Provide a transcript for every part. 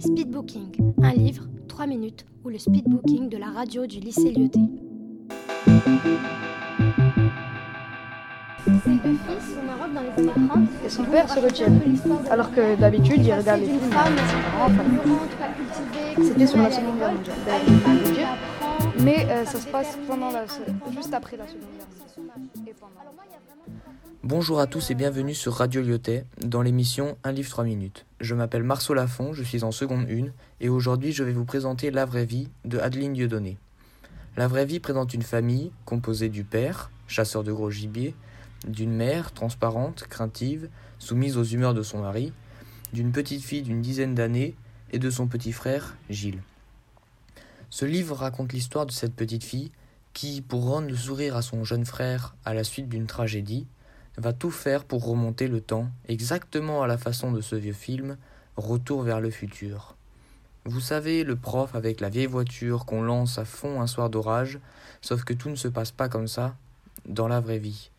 Speedbooking, un livre, 3 minutes, ou le speedbooking de la radio du lycée Lyoté. Ces deux au Maroc dans les années 30. Et son père se retient. Alors que d'habitude, il regarde les films. C'était sur la Seconde Guerre mondiale. Mais euh, ça se passe pendant la, juste après la Seconde Guerre mondiale. Bonjour à tous et bienvenue sur Radio Lyotet dans l'émission Un livre 3 minutes. Je m'appelle Marceau Lafont, je suis en seconde 1 et aujourd'hui je vais vous présenter La vraie vie de Adeline Dieudonné. La vraie vie présente une famille composée du père, chasseur de gros gibier, d'une mère transparente, craintive, soumise aux humeurs de son mari, d'une petite fille d'une dizaine d'années et de son petit frère Gilles. Ce livre raconte l'histoire de cette petite fille qui, pour rendre le sourire à son jeune frère à la suite d'une tragédie, va tout faire pour remonter le temps, exactement à la façon de ce vieux film, Retour vers le futur. Vous savez, le prof avec la vieille voiture qu'on lance à fond un soir d'orage, sauf que tout ne se passe pas comme ça dans la vraie vie.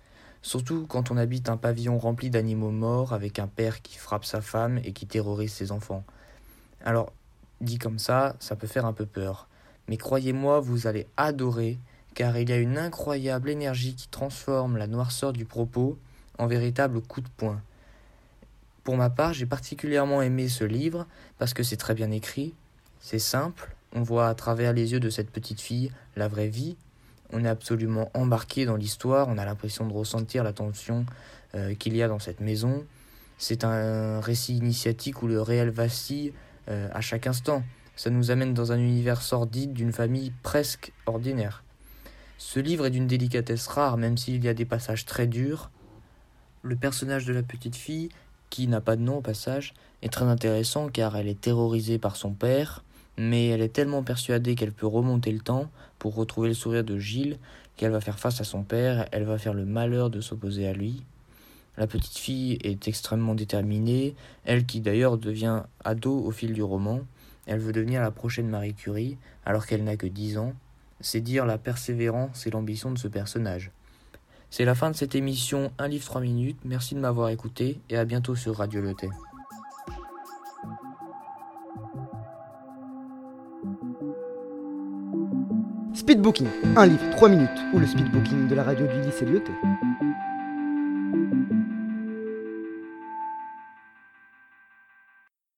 Surtout quand on habite un pavillon rempli d'animaux morts avec un père qui frappe sa femme et qui terrorise ses enfants. Alors, dit comme ça, ça peut faire un peu peur. Mais croyez-moi, vous allez adorer, car il y a une incroyable énergie qui transforme la noirceur du propos en véritable coup de poing. Pour ma part, j'ai particulièrement aimé ce livre parce que c'est très bien écrit, c'est simple, on voit à travers les yeux de cette petite fille la vraie vie, on est absolument embarqué dans l'histoire, on a l'impression de ressentir la tension euh, qu'il y a dans cette maison. C'est un récit initiatique où le réel vacille euh, à chaque instant. Ça nous amène dans un univers sordide d'une famille presque ordinaire. Ce livre est d'une délicatesse rare, même s'il y a des passages très durs. Le personnage de la petite fille, qui n'a pas de nom au passage, est très intéressant car elle est terrorisée par son père, mais elle est tellement persuadée qu'elle peut remonter le temps pour retrouver le sourire de Gilles qu'elle va faire face à son père, elle va faire le malheur de s'opposer à lui. La petite fille est extrêmement déterminée, elle qui d'ailleurs devient ado au fil du roman, elle veut devenir la prochaine Marie Curie alors qu'elle n'a que 10 ans. C'est dire la persévérance et l'ambition de ce personnage. C'est la fin de cette émission Un livre 3 minutes. Merci de m'avoir écouté et à bientôt sur Radio Le Thé. Speedbooking, un livre 3 minutes ou le speedbooking de la radio du lycée Lyoté.